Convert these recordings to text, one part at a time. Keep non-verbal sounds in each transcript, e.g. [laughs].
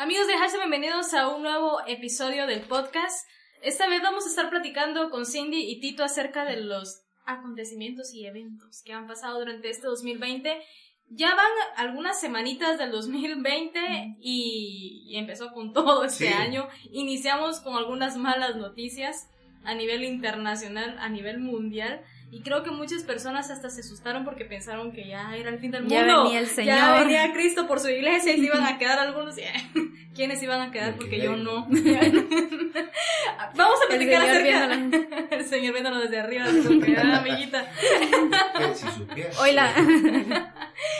Amigos de Hashtag, bienvenidos a un nuevo episodio del podcast. Esta vez vamos a estar platicando con Cindy y Tito acerca de los acontecimientos y eventos que han pasado durante este 2020. Ya van algunas semanitas del 2020 y, empezó con todo este año. Iniciamos con algunas malas noticias a nivel internacional, a nivel mundial. Y creo que muchas personas hasta se asustaron porque pensaron que ya era el fin del mundo. Ya venía el Señor. Ya venía Cristo por su iglesia y se iban a [laughs] quedar algunos. [laughs] ¿Quiénes iban a quedar? Porque yo no. [laughs] Vamos a platicar acerca. el Señor viéndolo desde arriba, amiguita. Hola.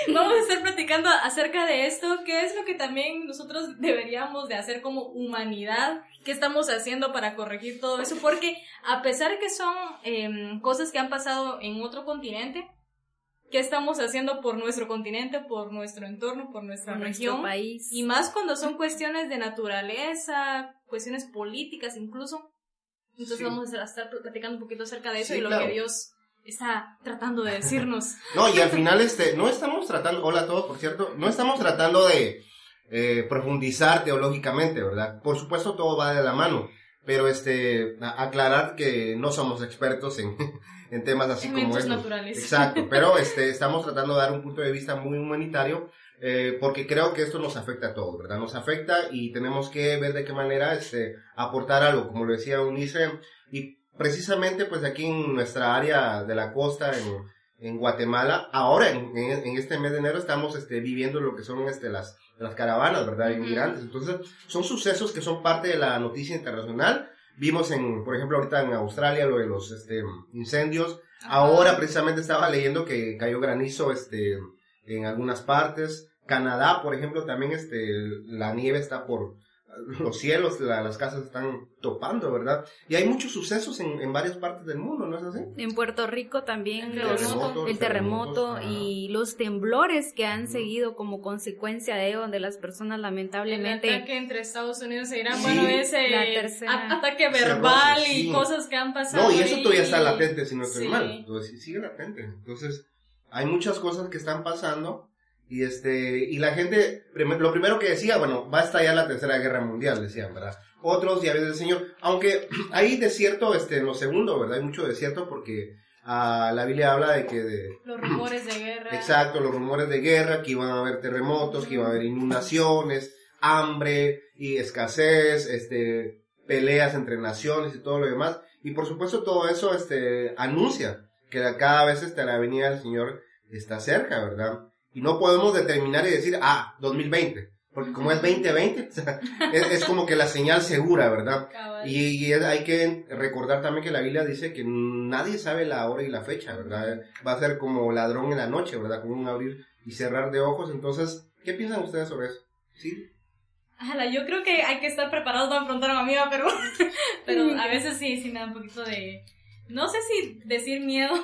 Vamos a estar platicando acerca de esto, qué es lo que también nosotros deberíamos de hacer como humanidad qué estamos haciendo para corregir todo eso, porque a pesar que son em, cosas que han pasado en otro continente, ¿qué estamos haciendo por nuestro continente, por nuestro entorno, por nuestra región? país. Y más cuando son cuestiones de naturaleza, cuestiones políticas incluso. Entonces vamos a estar platicando un poquito acerca de eso y lo que Dios está tratando de decirnos. [laughs] no, y al final este, no estamos tratando, hola a todos por cierto, no estamos tratando de eh, profundizar teológicamente, ¿verdad? Por supuesto todo va de la mano, pero este, aclarar que no somos expertos en, [laughs] en temas así como estos. naturales. Exacto, [laughs] pero este, estamos tratando de dar un punto de vista muy humanitario, eh, porque creo que esto nos afecta a todos, ¿verdad? Nos afecta y tenemos que ver de qué manera este, aportar algo, como lo decía Unice, y precisamente pues aquí en nuestra área de la costa, en, en Guatemala, ahora en, en, este mes de enero estamos este, viviendo lo que son este, las las caravanas, ¿verdad? Inmigrantes. Entonces, son sucesos que son parte de la noticia internacional. Vimos en, por ejemplo, ahorita en Australia lo de los este, incendios. Ahora precisamente estaba leyendo que cayó granizo este, en algunas partes. Canadá, por ejemplo, también este, la nieve está por, los cielos, las casas están topando, ¿verdad? Y hay muchos sucesos en, en, varias partes del mundo, ¿no es así? En Puerto Rico también el terremoto, y los temblores que han seguido como consecuencia de ello, donde las personas lamentablemente... El ataque entre Estados Unidos e Irán, bueno, ese ataque verbal y cosas que han pasado. No, y eso todavía está latente, si no estoy mal, entonces sigue latente. Entonces, hay muchas cosas que están pasando y este, y la gente, lo primero que decía, bueno, va a estallar la tercera guerra mundial, decían, ¿verdad? Otros ya del Señor, aunque [clears throat] hay desierto, este, en lo segundo, ¿verdad? Hay mucho desierto porque ah, la Biblia habla de que de... [clears throat] Los rumores de guerra. Exacto, los rumores de guerra, que iban a haber terremotos, que iban a haber inundaciones, hambre y escasez, este, peleas entre naciones y todo lo demás. Y por supuesto todo eso, este, anuncia que cada vez este, la venida del Señor está cerca, ¿verdad? Y no podemos determinar y decir, ah, 2020. Porque como es 2020, [laughs] es, como que la señal segura, ¿verdad? Y, hay que recordar también que la Biblia dice que nadie sabe la hora y la fecha, ¿verdad? Va a ser como ladrón en la noche, ¿verdad? Como un abrir y cerrar de ojos. Entonces, ¿qué piensan ustedes sobre eso? ¿Sí? yo creo que hay que estar preparados para afrontar a mi amiga, pero, [laughs] pero a veces sí, sí me da un poquito de, no sé si decir miedo,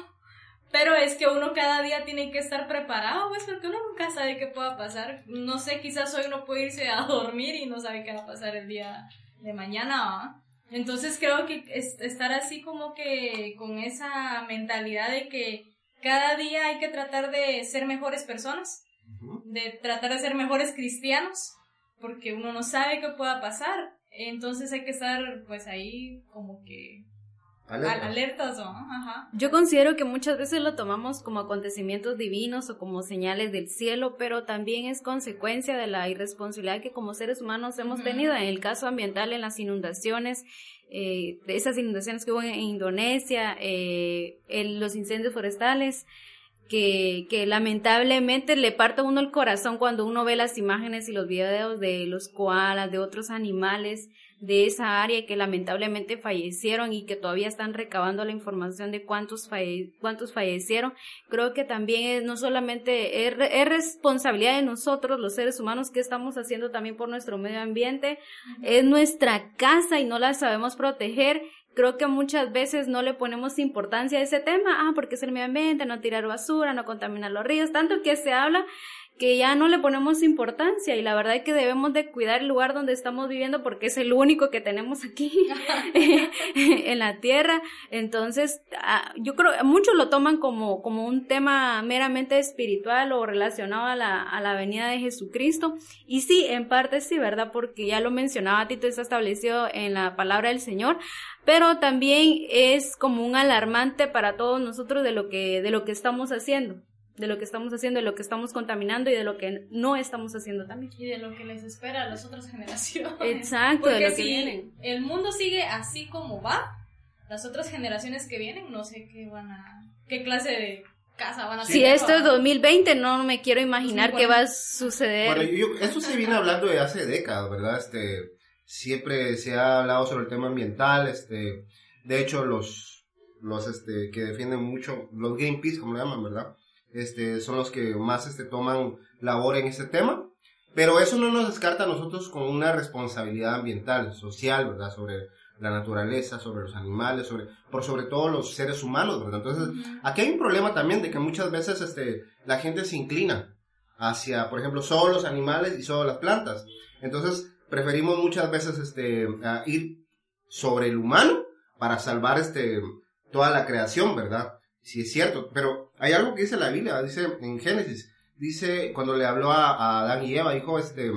pero es que uno cada día tiene que estar preparado, pues, porque uno nunca sabe qué pueda pasar. No sé, quizás hoy uno puede irse a [laughs] dormir y no sabe qué va a pasar el día de mañana, Entonces creo que estar así como que con esa mentalidad de que cada día hay que tratar de ser mejores personas, de tratar de ser mejores cristianos, porque uno no sabe qué pueda pasar. Entonces hay que estar pues ahí como que Alertas. Yo considero que muchas veces lo tomamos como acontecimientos divinos o como señales del cielo, pero también es consecuencia de la irresponsabilidad que como seres humanos hemos tenido en el caso ambiental, en las inundaciones, eh, de esas inundaciones que hubo en, Indonesia, eh, en los incendios forestales. Que, que lamentablemente le parte a uno el corazón cuando uno ve las imágenes y los videos de los koalas, de otros animales, de esa área que lamentablemente fallecieron y que todavía están recabando la información de cuántos, cuántos fallecieron. Creo que también es, no solamente es, es, responsabilidad de nosotros, los seres humanos, que estamos haciendo también por nuestro medio ambiente. Es nuestra casa y no la sabemos proteger creo que muchas veces no le ponemos importancia a ese tema, ah, porque es el medio ambiente, no tirar basura, no contaminar los ríos, tanto que se habla que ya no le ponemos importancia y la verdad es que debemos de cuidar el lugar donde estamos viviendo porque es el único que tenemos aquí [laughs] en la tierra. Entonces, ah, yo creo, muchos lo toman como, como un tema meramente espiritual o relacionado a la, a la venida de Jesucristo. Y sí, en parte sí, ¿verdad? Porque ya lo mencionaba, Tito está establecido en la palabra del Señor, pero también es como un alarmante para todos nosotros de lo que, de lo que estamos haciendo de lo que estamos haciendo, de lo que estamos contaminando y de lo que no estamos haciendo también. Y de lo que les espera a las otras [laughs] generaciones. Exacto, de lo que si el mundo sigue así como va, las otras generaciones que vienen no sé qué van a qué clase de casa van a Si esto es 2020, no me quiero imaginar qué va a suceder. Bueno, yo, eso se viene hablando de hace décadas, ¿verdad? Este siempre se ha hablado sobre el tema ambiental, este de hecho los los este que defienden mucho los Greenpeace como le llaman, ¿verdad? Este, son los que más este, toman labor en este tema. Pero eso no nos descarta a nosotros con una responsabilidad ambiental, social, ¿verdad? Sobre la naturaleza, sobre los animales, sobre, por sobre todo los seres humanos, ¿verdad? Entonces, aquí hay un problema también de que muchas veces, este, la gente se inclina hacia, por ejemplo, solo los animales y solo las plantas. Entonces, preferimos muchas veces, este, ir sobre el humano para salvar, este, toda la creación, ¿verdad? Sí, es cierto, pero hay algo que dice la Biblia, dice en Génesis, dice cuando le habló a, Adán y Eva, dijo, este,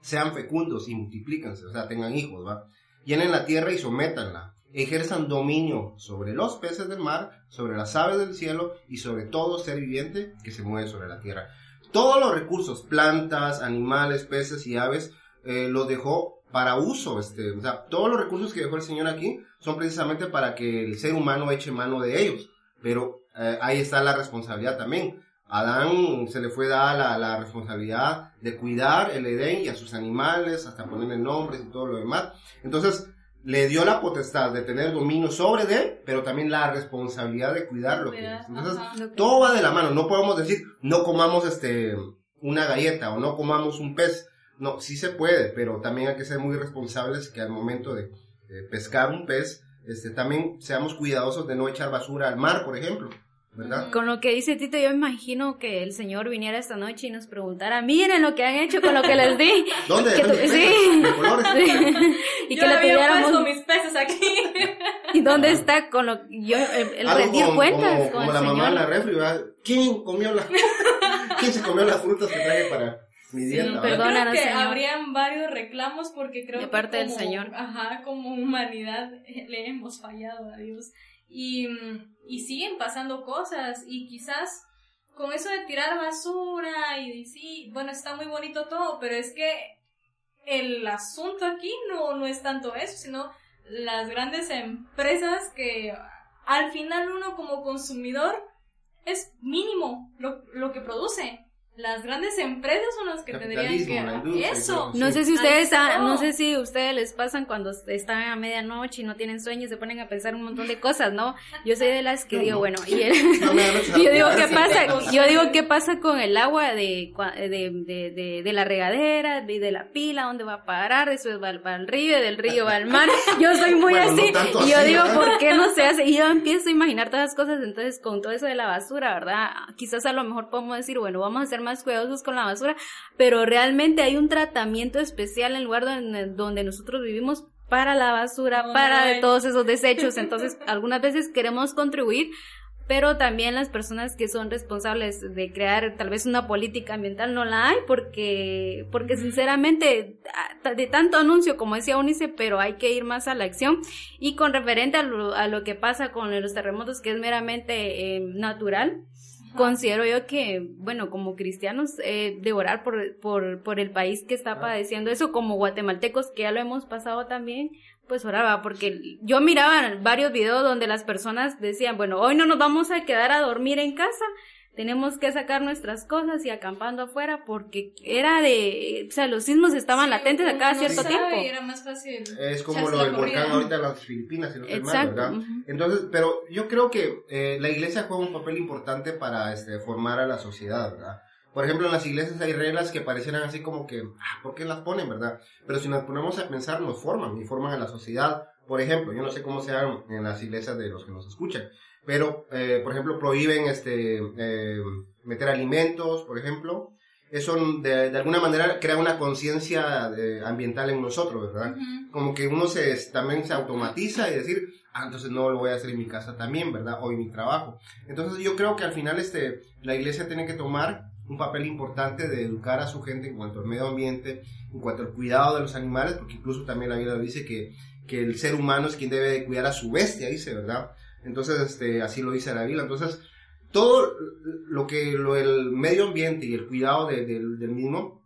sean fecundos y multiplíquense, o sea, tengan hijos, ¿va? Llenen la tierra y sométanla, ejerzan dominio sobre los peces del mar, sobre las aves del cielo y sobre todo ser viviente que se mueve sobre la tierra. Todos los recursos, plantas, animales, peces y aves, eh, los dejó para uso, este, o sea, todos los recursos que dejó el Señor aquí son precisamente para que el ser humano eche mano de ellos. Pero eh, ahí está la responsabilidad también. A Adán se le fue dada la, responsabilidad de cuidar el Edén y a sus animales, hasta ponerle nombres y todo lo demás. Entonces, le dio la potestad de tener dominio sobre él, pero también la responsabilidad de cuidar lo que es. Entonces, todo va de la mano. No podemos decir, no comamos este, una galleta o no comamos un pez. No, sí se puede, pero también hay que ser muy responsables que al momento de pescar un pez, este, también seamos cuidadosos de no echar basura al mar, por ejemplo. ¿verdad? Con lo que dice Tito, yo imagino que el Señor viniera esta noche y nos preguntara, miren lo que han hecho con lo que les di. [laughs] ¿Dónde? [laughs] sí. Y yo que le tuviéramos mis peces aquí. [laughs] ¿Y dónde está con lo yo el, rendir cuentas como, la mamá en la refri, ¿Quién comió la ¿Quién se comió las frutas que traje para creo que habrían varios reclamos porque creo de parte que del Señor. Ajá, como humanidad [laughs] le hemos fallado a Dios. Y, y siguen pasando cosas y quizás con eso de tirar basura y sí, bueno, está muy bonito todo, pero es que el asunto aquí no, no es tanto eso, sino las grandes empresas que al final uno como consumidor es mínimo lo, lo que produce las grandes empresas son las que tendrían que eso. no sé si ustedes no sé si ustedes les pasan cuando están a medianoche y no tienen sueño y se ponen a pensar un montón de cosas no yo soy de las que digo bueno y [laughs] [laughs] yo digo qué pasa [laughs] yo digo qué pasa con el agua de de, de, de, la regadera de, de la pila dónde va a parar eso va para el río del río va al mar. Yo soy muy así. y yo digo por qué no se hace y yo empiezo a imaginar todas las cosas entonces con todo eso de la basura verdad quizás a lo mejor podemos decir bueno vamos a hacer más cuidadosos con la basura, pero realmente hay un tratamiento especial en el lugar donde, nosotros vivimos para la basura, para todos esos desechos. Entonces, [laughs] algunas veces queremos contribuir, pero también las personas que son responsables de crear tal vez una política ambiental no la hay porque porque sinceramente de tanto anuncio como decía Unice pero hay que ir más a la acción. Y con referente a lo, que pasa con los terremotos que es meramente eh, natural considero yo que, bueno, como cristianos, eh, de orar por, por, por el país que está padeciendo eso, como guatemaltecos, que ya lo hemos pasado también, pues oraba, porque yo miraba varios videos donde las personas decían, bueno, hoy no nos vamos a quedar a dormir en casa, tenemos que sacar nuestras cosas y acampando afuera porque era de, o sea, los sismos estaban latentes a cada cierto tiempo. era más fácil. Es como lo del volcán ahorita en las Filipinas, si no mal, ¿verdad? Entonces, pero yo creo que eh, la iglesia juega un papel importante para este, formar a la sociedad, ¿verdad? Por ejemplo, en las iglesias hay reglas que parecieran así como que, ah, ¿por qué las ponen, verdad? Pero si nos ponemos a pensar, nos forman y forman a la sociedad. Por ejemplo, yo no sé cómo sean en las iglesias de los que nos escuchan, pero, eh, por ejemplo, prohíben este, eh, meter alimentos, por ejemplo, eso de, de alguna manera crea una conciencia eh, ambiental en nosotros, ¿verdad? Como que uno se, también se automatiza y decir, ah, entonces no lo voy a hacer en mi casa también, ¿verdad? O en mi trabajo. Entonces yo creo que al final este, la iglesia tiene que tomar un papel importante de educar a su gente en cuanto al medio ambiente, en cuanto al cuidado de los animales, porque incluso también la Biblia dice que, que el ser humano es quien debe de cuidar a su bestia, dice, ¿verdad? Entonces, este, así lo dice la Biblia. Entonces, todo lo que lo, el medio ambiente y el cuidado del mismo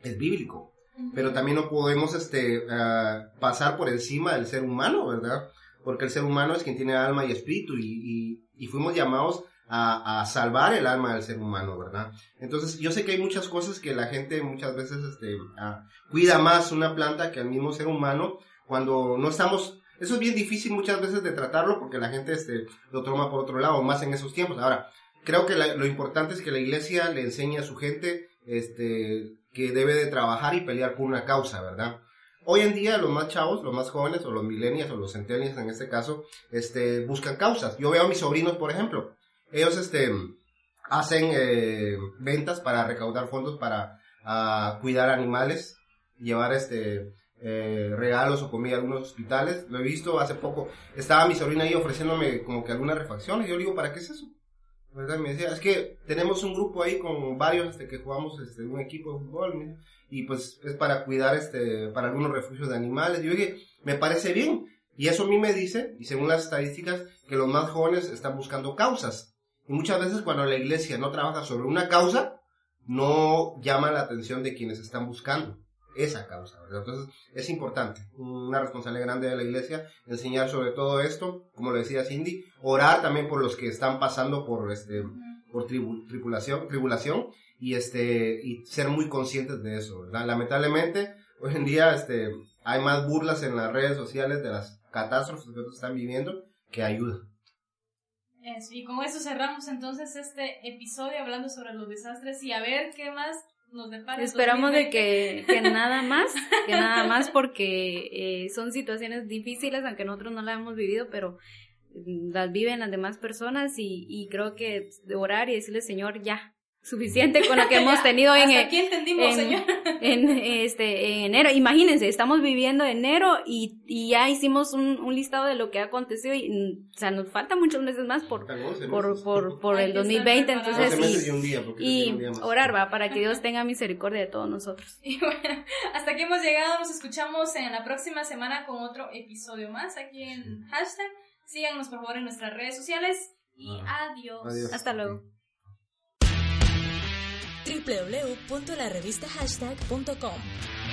es bíblico. Pero también no podemos este, uh, pasar por encima del ser humano, ¿verdad? Porque el ser humano es quien tiene alma y espíritu y, y, y fuimos llamados a, a, salvar el alma del ser humano, ¿verdad? Entonces, yo sé que hay muchas cosas que la gente muchas veces este, uh, cuida más una planta que al mismo ser humano cuando no estamos eso es bien difícil muchas veces de tratarlo porque la gente este, lo toma por otro lado, más en esos tiempos. Ahora, creo que lo importante es que la iglesia le enseñe a su gente este, que debe de trabajar y pelear por una causa, ¿verdad? Hoy en día los más chavos, los más jóvenes, o los millennials, o los centennials en este caso, este, buscan causas. Yo veo a mis sobrinos, por ejemplo, ellos este, hacen eh, ventas para recaudar fondos para uh, cuidar animales, llevar este, eh, regalos o comida a algunos hospitales. Lo he visto hace poco. Estaba mi sobrina ahí ofreciéndome como que alguna refacción y yo le digo, ¿para qué es eso? ¿Verdad? Me decía, es que tenemos un grupo ahí con varios este, que jugamos este, un equipo de fútbol y pues es para cuidar este, para algunos refugios de animales. Y yo dije, me parece bien. Y eso a mí me dice, y según las estadísticas, que los más jóvenes están buscando causas. Y muchas veces cuando la iglesia no trabaja sobre una causa, no llama la atención de quienes están buscando esa causa, ¿verdad? Entonces es importante, una responsabilidad grande de la iglesia, enseñar sobre todo esto, como lo decía Cindy, orar también por los que están pasando por este por tribulación, tribulación y este y ser muy conscientes de eso, ¿verdad? Lamentablemente hoy en día este hay más burlas en las redes sociales de las catástrofes que están viviendo que ayuda. y con eso cerramos entonces este episodio hablando sobre los desastres y a ver qué más Esperamos de que, que, nada más, que nada [laughs] más porque eh, son situaciones difíciles, aunque nosotros no las hemos vivido, pero las viven las demás personas y, y creo que orar y decirle, Señor, ya, suficiente con lo que [laughs] hemos tenido en, aquí entendimos, señor. [laughs] en, este, en enero. Imagínense, estamos viviendo enero y, y ya hicimos un, un, listado de lo que ha acontecido y, mm, o sea, nos faltan muchos meses más por, por, por, por el 2020, entonces y, y orar va para que Dios tenga misericordia de todos nosotros. [laughs] Y bueno, hasta aquí hemos llegado, nos escuchamos en la próxima semana con otro episodio más aquí en hashtag. Síganos por favor en nuestras redes sociales y adiós. adiós. Hasta luego www.larevistashashtag.com.